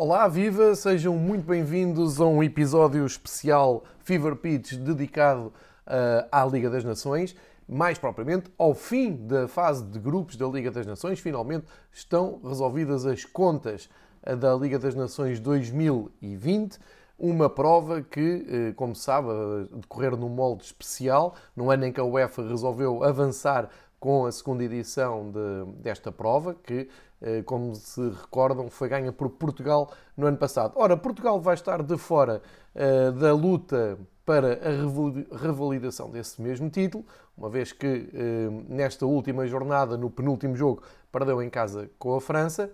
Olá, viva! Sejam muito bem-vindos a um episódio especial Fever Pitch dedicado uh, à Liga das Nações. Mais propriamente, ao fim da fase de grupos da Liga das Nações, finalmente estão resolvidas as contas uh, da Liga das Nações 2020. Uma prova que, uh, como se sabe, decorrer num molde especial, no ano em que a UEFA resolveu avançar com a segunda edição de, desta prova, que eh, como se recordam, foi ganha por Portugal no ano passado. Ora, Portugal vai estar de fora uh, da luta para a revalidação desse mesmo título, uma vez que uh, nesta última jornada, no penúltimo jogo, perdeu em casa com a França.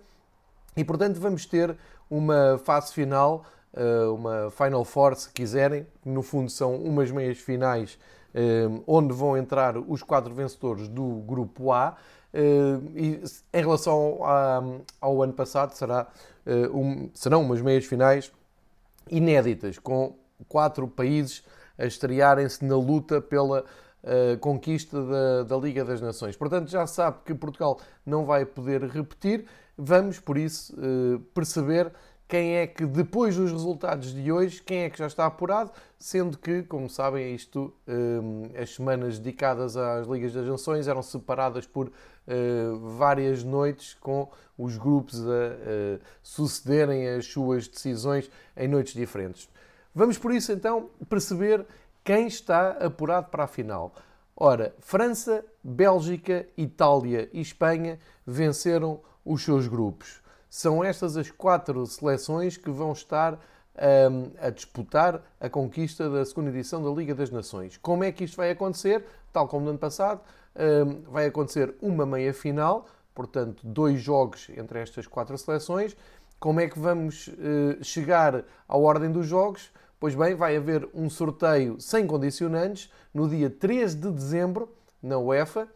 E, portanto, vamos ter uma fase final, uh, uma Final Four, se quiserem, no fundo são umas meias finais, onde vão entrar os quatro vencedores do grupo A. Eh, e em relação ao ano passado, será, eh, serão umas meias finais inéditas, com quatro países a estrearem-se na luta pela conquista da, da, Liga das Nações. Portanto, já sabe que Portugal não vai poder repetir. Vamos, por isso, perceber quem é que, depois dos resultados de hoje, quem é que já está apurado, sendo que, como sabem, isto, um, as semanas dedicadas às Ligas das Nações eram separadas por uh, várias noites, com os grupos a uh, sucederem as suas decisões em noites diferentes. Vamos, por isso, então, perceber quem está apurado para a final. Ora, França, Bélgica, Itália e Espanha venceram os seus grupos. São estas as quatro seleções que vão estar um, a disputar a conquista da segunda edição da Liga das Nações. Como é que isto vai acontecer? Tal como no ano passado, um, vai acontecer uma meia final, portanto, dois jogos entre estas quatro seleções. Como é que vamos uh, chegar à ordem dos jogos? Pois bem, vai haver um sorteio sem condicionantes no dia 13 de dezembro, na UEFA,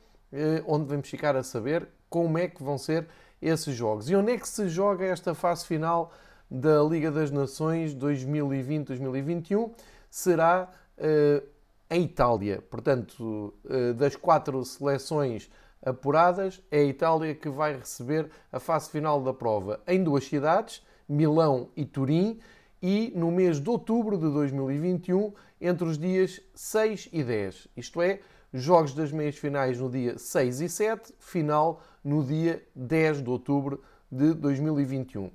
onde vamos ficar a saber como é que vão ser esses jogos. E onde é que se joga esta fase final da Liga das Nações 2020-2021? Será uh, em Itália. Portanto, uh, das quatro seleções apuradas, é a Itália que vai receber a fase final da prova em duas cidades, Milão e Turim, e no mês de outubro de 2021, entre os dias 6 e 10. Isto é, jogos das meias finais no dia 6 e 7, final no dia 10 de outubro de 2021.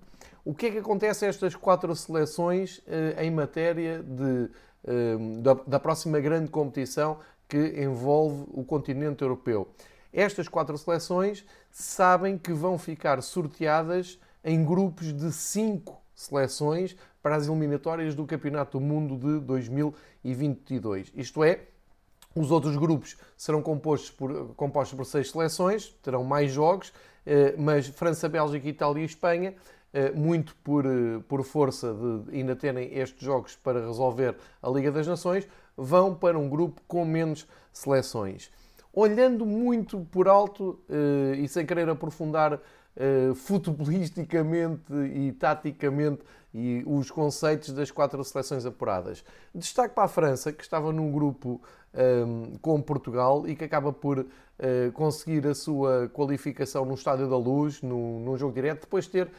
O que é que acontece a estas quatro seleções eh, em matéria de, eh, da, da próxima grande competição que envolve o continente europeu? Estas quatro seleções sabem que vão ficar sorteadas em grupos de cinco seleções para as eliminatórias do Campeonato do Mundo de 2022. Isto é, os outros grupos serão compostos por, compostos por seis seleções, terão mais jogos, eh, mas França, Bélgica, Itália e Espanha, eh, muito por, eh, por força de ainda terem estes jogos para resolver a Liga das Nações, vão para um grupo com menos seleções. Olhando muito por alto e sem querer aprofundar futebolisticamente e taticamente e os conceitos das quatro seleções apuradas. Destaque para a França, que estava num grupo um, com Portugal e que acaba por uh, conseguir a sua qualificação no Estádio da Luz, num jogo direto, depois de ter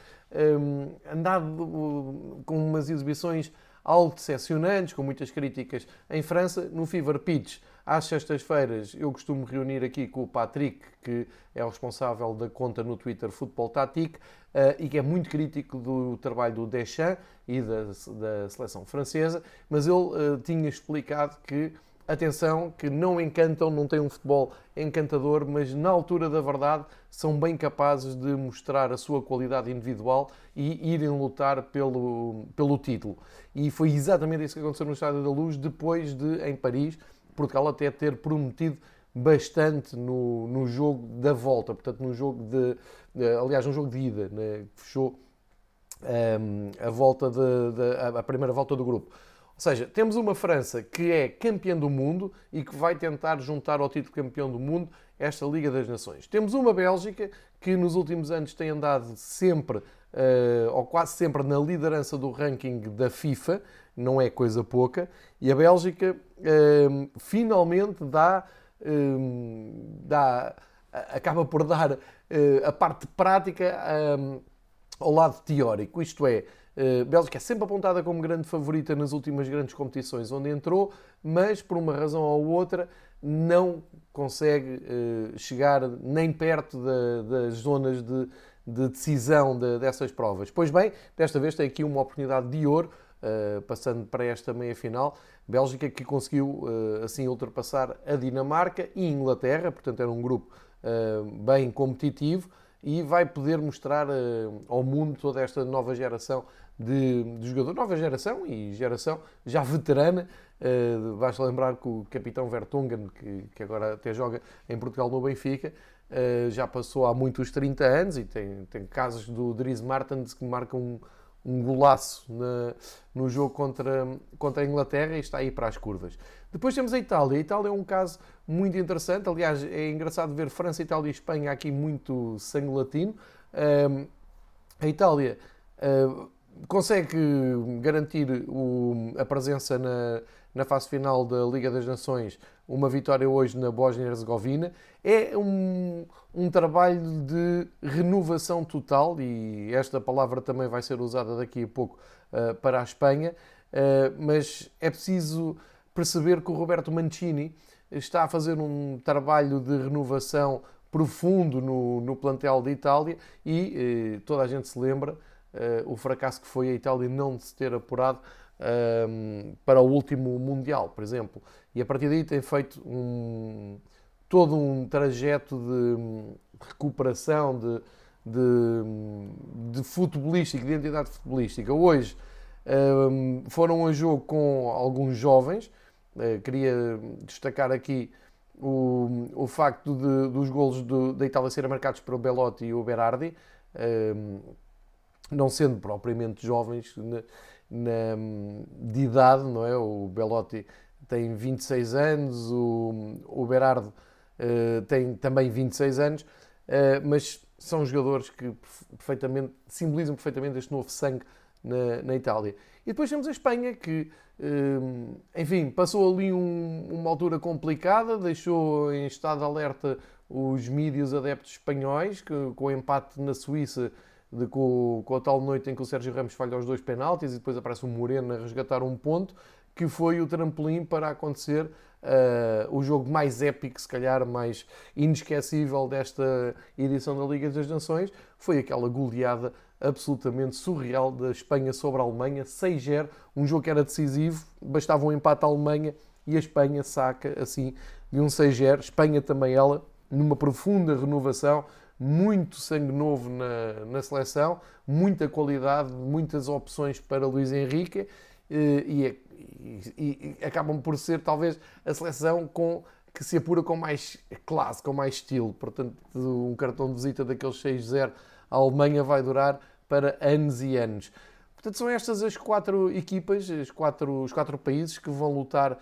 um, andado uh, com umas exibições algo decepcionantes, com muitas críticas em França, no Fever Pitch. Às sextas-feiras eu costumo reunir aqui com o Patrick, que é o responsável da conta no Twitter Futebol Tático uh, e que é muito crítico do trabalho do Deschamps e da, da seleção francesa, mas ele uh, tinha explicado que atenção, que não encantam, não têm um futebol encantador, mas na altura da verdade são bem capazes de mostrar a sua qualidade individual e irem lutar pelo, pelo título. E foi exatamente isso que aconteceu no Estádio da Luz, depois de, em Paris, Portugal até ter prometido bastante no, no jogo da volta, portanto, no jogo de. Aliás, no jogo de ida, né, fechou um, ehm, a volta de, de, a primeira volta do grupo. Ou seja, temos uma França que é campeã do mundo e que vai tentar juntar ao título campeão do mundo esta Liga das Nações. Temos uma Bélgica que nos últimos anos tem andado sempre, uh, ou quase sempre, na liderança do ranking da FIFA, não é coisa pouca, e a Bélgica uh, finalmente dá, uh, dá, acaba por dar a parte prática ao lado teórico, isto é, Uh, Bélgica é sempre apontada como grande favorita nas últimas grandes competições onde entrou, mas por uma razão ou outra não consegue uh, chegar nem perto da, das zonas de, de decisão de, dessas provas. Pois bem, desta vez tem aqui uma oportunidade de ouro, uh, passando para esta meia-final. Bélgica que conseguiu assim ultrapassar a Dinamarca e Inglaterra, portanto era um grupo bem competitivo e vai poder mostrar ao mundo toda esta nova geração de, de jogador, nova geração e geração já veterana. Uh, basta lembrar que o capitão Vertonghen, que, que agora até joga em Portugal no Benfica, uh, já passou há muitos 30 anos e tem, tem casos do Dries Martens que marcam um, um golaço na, no jogo contra, contra a Inglaterra e está aí para as curvas. Depois temos a Itália. A Itália é um caso muito interessante. Aliás, é engraçado ver França, Itália e Espanha aqui muito sangue latino. Uh, a Itália uh, consegue garantir o, a presença na, na fase final da Liga das Nações, uma vitória hoje na Bósnia-Herzegovina. É um, um trabalho de renovação total, e esta palavra também vai ser usada daqui a pouco uh, para a Espanha, uh, mas é preciso perceber que o Roberto Mancini está a fazer um trabalho de renovação profundo no, no plantel da Itália e uh, toda a gente se lembra uh, o fracasso que foi a Itália não se ter apurado uh, para o último Mundial, por exemplo. E a partir daí tem feito um, todo um trajeto de recuperação, de, de, de futebolística, de identidade futebolística. Hoje um, foram a jogo com alguns jovens, uh, queria destacar aqui o, o facto de, dos golos do, da Itália serem marcados pelo Belotti e o Berardi. Um, não sendo propriamente jovens na, de idade, não é? O Belotti tem 26 anos, o, o Berardo uh, tem também 26 anos, uh, mas são jogadores que perfeitamente, simbolizam perfeitamente este novo sangue na, na Itália. E depois temos a Espanha, que, uh, enfim, passou ali um, uma altura complicada, deixou em estado de alerta os mídias adeptos espanhóis, que com o empate na Suíça de, com, com a tal noite em que o Sérgio Ramos falha os dois penaltis e depois aparece o Moreno a resgatar um ponto, que foi o trampolim para acontecer uh, o jogo mais épico, se calhar mais inesquecível desta edição da Liga das Nações, foi aquela goleada absolutamente surreal da Espanha sobre a Alemanha, 6-0, um jogo que era decisivo, bastava um empate à Alemanha e a Espanha saca assim de um 6-0. Espanha também ela, numa profunda renovação, muito sangue novo na, na seleção, muita qualidade, muitas opções para Luís Henrique eh, e, e, e, e acabam por ser talvez a seleção com que se apura com mais classe, com mais estilo. Portanto, um cartão de visita daqueles 6-0 à Alemanha vai durar para anos e anos. Portanto, são estas as quatro equipas, as quatro, os quatro países que vão lutar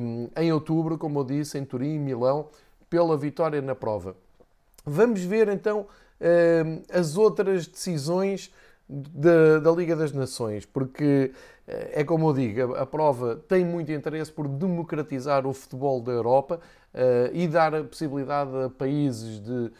um, em outubro, como eu disse, em Turim e Milão, pela vitória na prova. Vamos ver então ehm, as outras decisões da, Liga das Nações, porque eh, é como eu digo, a, prova tem muito interesse por democratizar o futebol da Europa uh, e dar a possibilidade a países de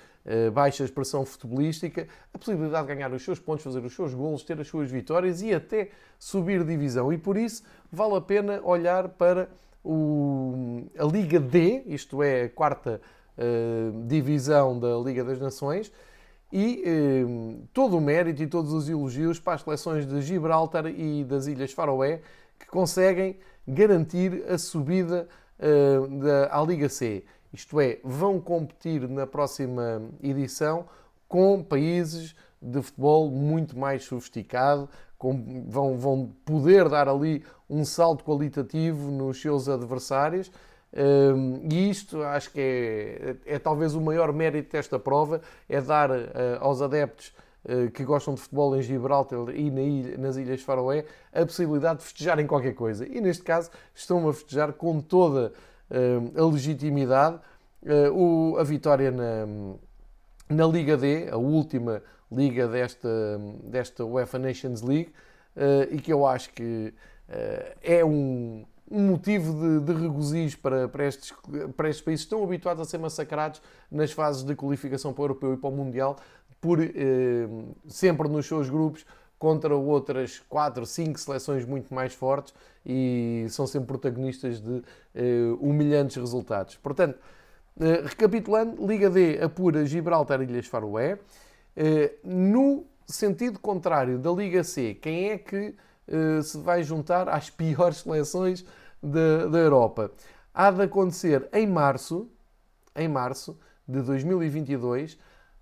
baixa expressão futebolística a possibilidade de ganhar os seus pontos, fazer os seus golos, ter as suas vitórias e até subir divisão. E por isso vale a pena olhar para o, a Liga D, isto é, a quarta eh, divisão da Liga das Nações e eh, todo o mérito e todos os elogios para as seleções de Gibraltar e das Ilhas Faroé que conseguem garantir a subida eh, da, à Liga C. Isto é, vão competir na próxima edição com países de futebol muito mais sofisticado, com, vão, vão poder dar ali um salto qualitativo nos seus adversários e isto acho que é, é, talvez o maior mérito desta prova, é dar uh, aos adeptos uh, que gostam de futebol em Gibraltar e na ilha, nas Ilhas Faroé a possibilidade de festejarem qualquer coisa. E neste caso estão a festejar com toda uh, a legitimidade o, a vitória na, na Liga D, a última liga desta, desta UEFA Nations League, e que eu acho que é um um motivo de, de regozijo para, para, estes, para estes países estão habituados a ser massacrados nas fases de qualificação para o Europeu e para o Mundial, por eh, sempre nos seus grupos contra outras 4, 5 seleções muito mais fortes e são sempre protagonistas de uh, humilhantes resultados. Portanto, uh, recapitulando, Liga D apura Gibraltar e Ilhas Faroé. Uh, no sentido contrário da Liga C, quem é que se vai juntar às piores seleções da, da Europa? Há de acontecer em março, em março de 2022,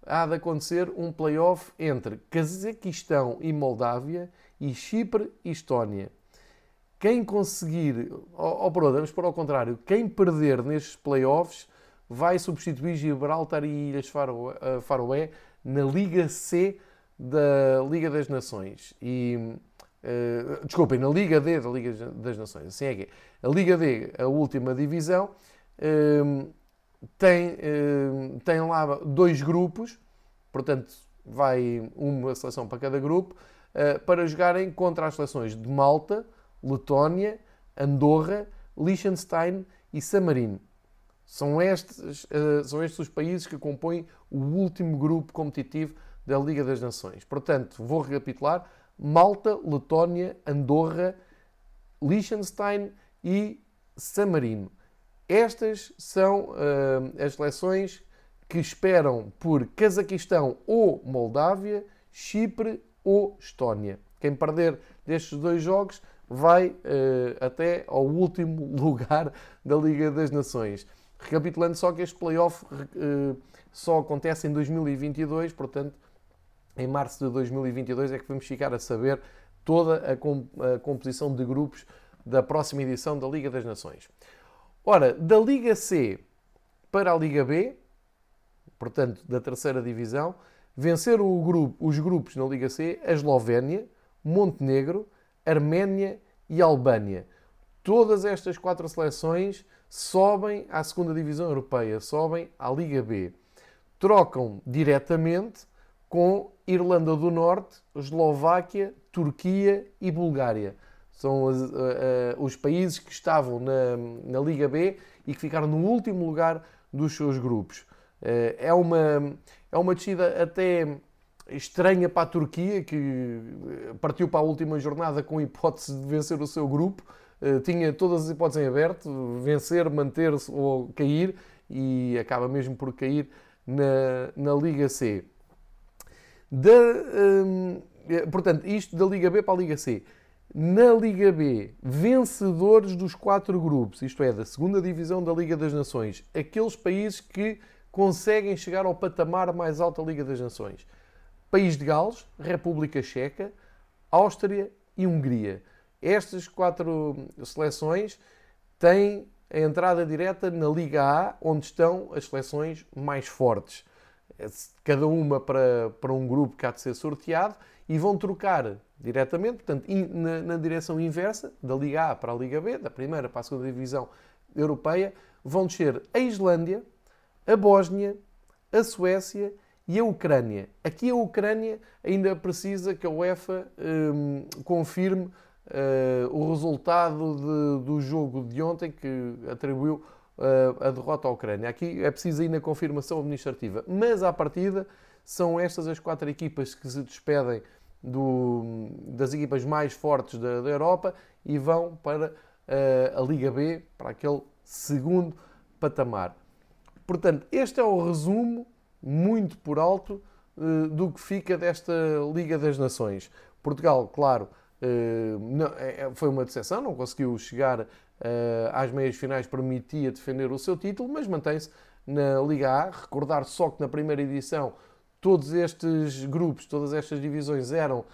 há de acontecer um playoff entre Cazaquistão e Moldávia e Chipre e Estónia. Quem conseguir, ou, ou vamos para o contrário, quem perder nestes playoffs vai substituir Gibraltar e Ilhas eh, Faroé na Liga C da Liga das Nações. E, uh, desculpem, na Liga D da Liga das Nações. Assim é que é. A Liga D, a última divisão, uh, tem, uh, tem lá dois grupos, portanto, vai uma seleção para cada grupo, uh, para jogarem contra as seleções de Malta, Letónia, Andorra, Liechtenstein e San Marino. São estes, uh, são estes os países que compõem o último grupo competitivo da Liga das Nações. Portanto, vou recapitular: Malta, Letónia, Andorra, Liechtenstein e San Marino. Estas são uh, as seleções que esperam por Cazaquistão ou Moldávia, Chipre ou Estónia. Quem perder destes dois jogos vai uh, até ao último lugar da Liga das Nações. Recapitulando só que este playoff uh, só acontece em 2022, portanto, em março de 2022 é que vamos ficar a saber toda a, comp a composição de grupos da próxima edição da Liga das Nações. Ora, da Liga C para a Liga B, portanto, da terceira divisão, venceram grupo, os grupos na Liga C a Eslovénia, Montenegro, Arménia e Albânia. Todas estas quatro seleções sobem à segunda divisão europeia, sobem à Liga B. Trocam diretamente com Irlanda do Norte, Eslováquia, Turquia e Bulgária. São as, uh, uh, os países que estavam na, na Liga B e que ficaram no último lugar dos seus grupos. Uh, é, uma, é uma descida até estranha para a Turquia, que partiu para a última jornada com hipótese de vencer o seu grupo. tinha todas as hipóteses em aberto, vencer, manter-se ou cair, e acaba mesmo por cair na, na Liga C. Da, hum, portanto, isto da Liga B para a Liga C na Liga B, vencedores dos quatro grupos, isto é, da segunda divisão da Liga das Nações, aqueles países que conseguem chegar ao patamar mais alto da Liga das Nações. País de Gales, República Checa, Áustria e Hungria. Estas quatro seleções têm a entrada direta na Liga A, onde estão as seleções mais fortes. Cada uma para, para um grupo que há de ser sorteado e vão trocar diretamente, portanto, na, na, direção inversa, da Liga A para a Liga B, da primeira para a segunda divisão europeia, vão descer a Islândia, a Bósnia, a Suécia e a Ucrânia. Aqui a Ucrânia ainda precisa que a UEFA hum, confirme uh, o resultado de, do jogo de ontem que atribuiu a derrota à Ucrânia. Aqui é preciso ainda confirmação administrativa, mas à partida são estas as quatro equipas que se despedem do, das equipas mais fortes da, da Europa e vão para uh, a Liga B, para aquele segundo patamar. Portanto, este é o resumo, muito por alto, uh, do que fica desta Liga das Nações. Portugal, claro, uh, não, é, foi uma decepção, não conseguiu chegar às meias finais, permitia defender o seu título, mas mantém-se na Liga A. Recordar só que na primeira edição todos estes grupos, todas estas divisões eram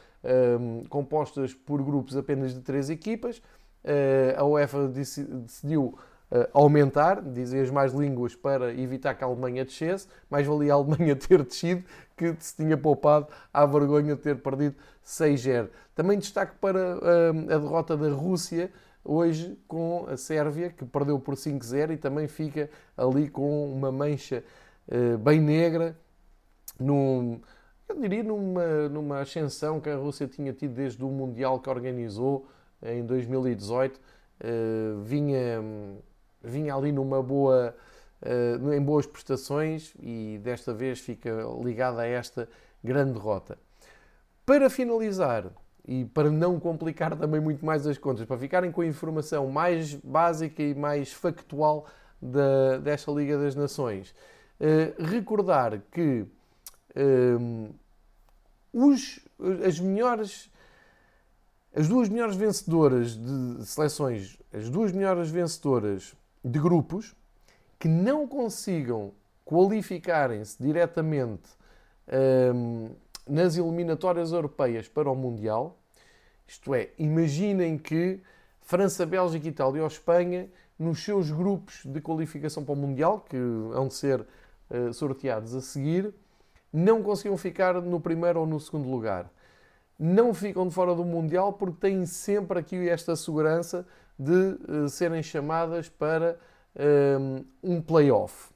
um, compostas por grupos apenas de três equipas. Uh, a UEFA decidiu uh, aumentar, as mais línguas, para evitar que a Alemanha descesse. Mais valia a Alemanha ter descido que se tinha poupado à vergonha de ter perdido 6-0. Também destaque para uh, a derrota da Rússia hoje com a Sérvia, que perdeu por 5-0 e também fica ali com uma mancha uh, bem negra num, eu diria numa, numa ascensão que a Rússia tinha tido desde o Mundial que organizou em 2018. Uh, eh, vinha, vinha ali numa boa, uh, em boas prestações e desta vez fica ligada a esta grande derrota. Para finalizar, e para não complicar também muito mais as contas, para ficarem com a informação mais básica e mais factual da, desta Liga das Nações, eh, recordar que eh, os, as melhores as duas melhores vencedoras de seleções, as duas melhores vencedoras de grupos que não consigam qualificarem-se diretamente um, nas eliminatórias europeias para o Mundial, isto é, imaginem que França, Bélgica, Itália ou Espanha, nos seus grupos de qualificação para o Mundial, que hão de ser uh, sorteados a seguir, não conseguiam ficar no primeiro ou no segundo lugar não ficam de fora do Mundial porque têm sempre aqui esta segurança de uh, serem chamadas para um, um play-off.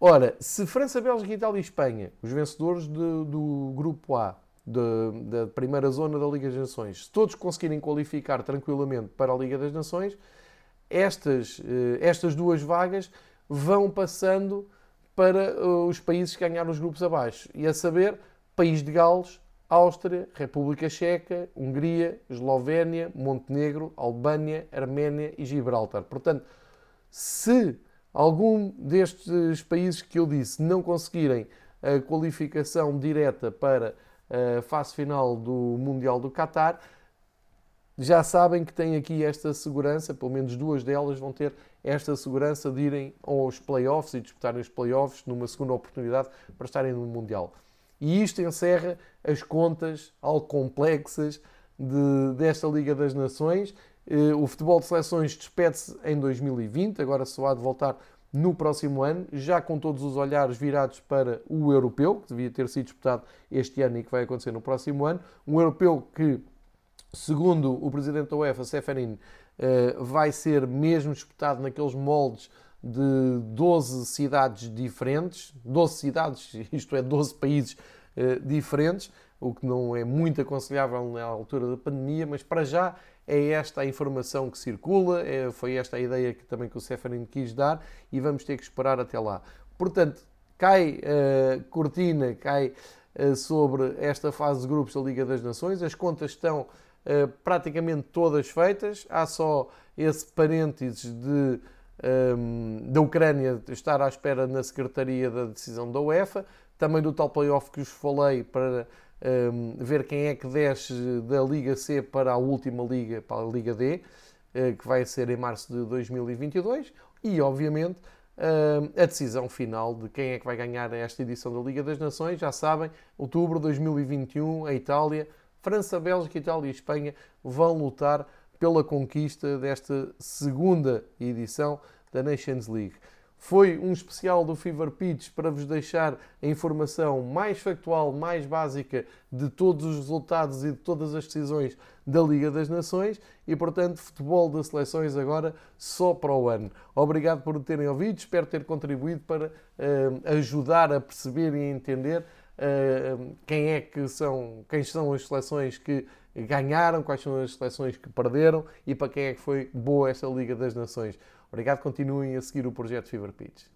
Ora, se França, Bélgica, Itália e Espanha, os vencedores de, do grupo A, de, da primeira zona da Liga das Nações, se todos conseguirem qualificar tranquilamente para a Liga das Nações, estas, uh, estas duas vagas vão passando para uh, os países que ganharam os grupos abaixo. E a saber, País de Gales, Áustria, República Checa, Hungria, Eslovénia, Montenegro, Albânia, Arménia e Gibraltar. Portanto, se algum destes países que eu disse não conseguirem a qualificação direta para a fase final do Mundial do Qatar, já sabem que têm aqui esta segurança, pelo menos duas delas vão ter esta segurança de irem aos playoffs e disputarem os playoffs numa segunda oportunidade para estarem no Mundial. E isto encerra as contas algo complexas de, desta Liga das Nações. Eh, o futebol de seleções despede-se em 2020, agora só há de voltar no próximo ano, já com todos os olhares virados para o europeu, que devia ter sido disputado este ano e que vai acontecer no próximo ano. Um europeu que, segundo o presidente da UEFA, Seferin, eh, vai ser mesmo disputado naqueles moldes de 12 cidades diferentes, 12 cidades, isto é, 12 países uh, diferentes, o que não é muito aconselhável na altura da pandemia, mas para já é esta a informação que circula, é, foi esta a ideia que também que o Seferin quis dar e vamos ter que esperar até lá. Portanto, cai uh, cortina, cai uh, sobre esta fase de grupos da Liga das Nações, as contas estão uh, praticamente todas feitas, há só esse parênteses de um, da Ucrânia estar à espera na Secretaria da decisão da UEFA, também do tal playoff que vos falei para um, ver quem é que desce da Liga C para a última Liga, para a Liga D, uh, que vai ser em março de 2022, e obviamente uh, a decisão final de quem é que vai ganhar esta edição da Liga das Nações. Já sabem, outubro de 2021, a Itália, França, Bélgica, Itália e Espanha vão lutar pela conquista desta segunda edição da Nations League. Foi um especial do Fever Pitch para vos deixar a informação mais factual, mais básica de todos os resultados e de todas as decisões da Liga das Nações e, portanto, futebol das seleções agora só para o ano. Obrigado por terem ouvido, espero ter contribuído para uh, ajudar a perceber e entender uh, quem é que são, quem são as seleções que ganharam, quais são as seleções que perderam e para quem é que foi boa esta Liga das Nações. Obrigado, continuem a seguir o projeto Fever Pitch.